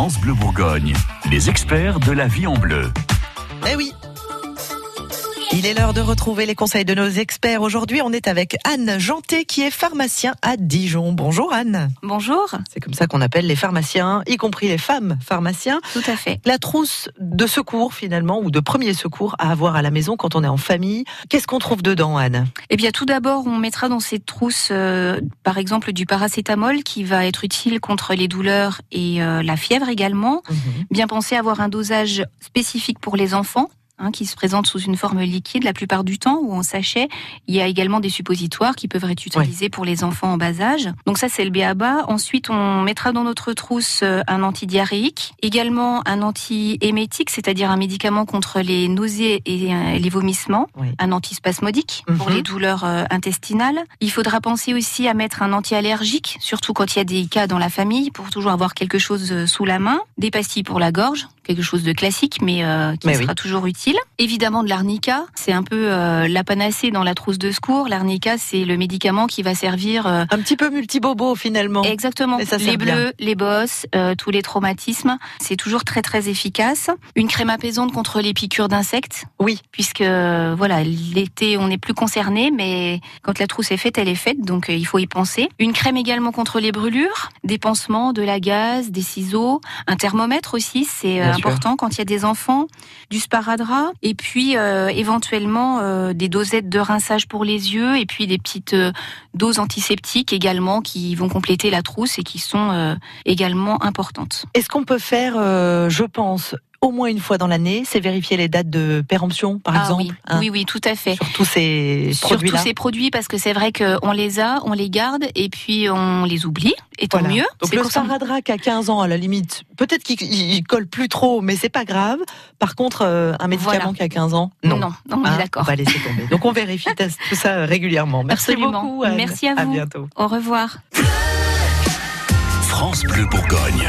France Bleu Bourgogne, les experts de la vie en bleu. Eh oui, il est l'heure de retrouver les conseils de nos experts. Aujourd'hui, on est avec Anne Janté, qui est pharmacien à Dijon. Bonjour Anne. Bonjour. C'est comme ça qu'on appelle les pharmaciens, y compris les femmes pharmaciens. Tout à fait. La trousse de secours, finalement, ou de premier secours à avoir à la maison quand on est en famille. Qu'est-ce qu'on trouve dedans, Anne? Eh bien, tout d'abord, on mettra dans cette trousse, euh, par exemple, du paracétamol qui va être utile contre les douleurs et euh, la fièvre également. Mhm. Bien penser à avoir un dosage spécifique pour les enfants. Hein, qui se présente sous une forme liquide la plupart du temps ou en sachet. Il y a également des suppositoires qui peuvent être utilisés pour les enfants en bas âge. Donc ça c'est le BABA. Ensuite on mettra dans notre trousse euh, un antidiarrhéique, également un antiémétique, c'est-à-dire un médicament contre les nausées et euh, les vomissements, Oui. un antispasmodique pour Mhm. les douleurs euh, intestinales. Il faudra penser aussi à mettre un anti-allergique, surtout quand il y a des cas dans la famille, pour toujours avoir quelque chose sous la main. Des pastilles pour la gorge, quelque chose de classique, mais euh, qui Mais sera oui. toujours utile. Évidemment de l'arnica, c'est un peu euh, la panacée dans la trousse de secours. L'arnica, c'est le médicament qui va servir euh, Un petit peu multibobo, finalement. Exactement. Ça les bien. bleus, les bosses, euh, tous les traumatismes, c'est toujours très très efficace. Une crème apaisante contre les piqûres d'insectes. Oui. Puisque voilà, l'été on n'est plus concerné, mais quand la trousse est faite, elle est faite, donc il faut y penser. Une crème également contre les brûlures, des pansements, de la gaz, des ciseaux, un thermomètre aussi, c'est sûr. important quand il y a des enfants, du sparadrap, et puis euh, éventuellement euh, des dosettes de rinçage pour les yeux, et puis des petites euh, doses antiseptiques également qui vont compléter la trousse et qui sont également importantes. Est-ce qu'on peut faire, je pense, au moins une fois dans l'année, c'est vérifier les dates de péremption, par Ah exemple oui, hein, oui, oui, tout à fait. Sur tous ces Sur tous ces produits, parce que c'est vrai qu'on les a, on les garde et puis on les oublie, et tant Voilà. mieux. Donc C'est le pour ça- sparadrap à 15 ans, à la limite, peut-être qu'il il- il colle plus trop, mais c'est pas grave. Par contre, euh, un médicament Voilà. qui a 15 ans, Non, non. non, on est Hein, d'accord. On va laisser tomber. Donc on vérifie tout ça régulièrement. Merci Absolument. beaucoup. Anne. Merci à vous. bientôt. Au revoir. France Bleu Bourgogne.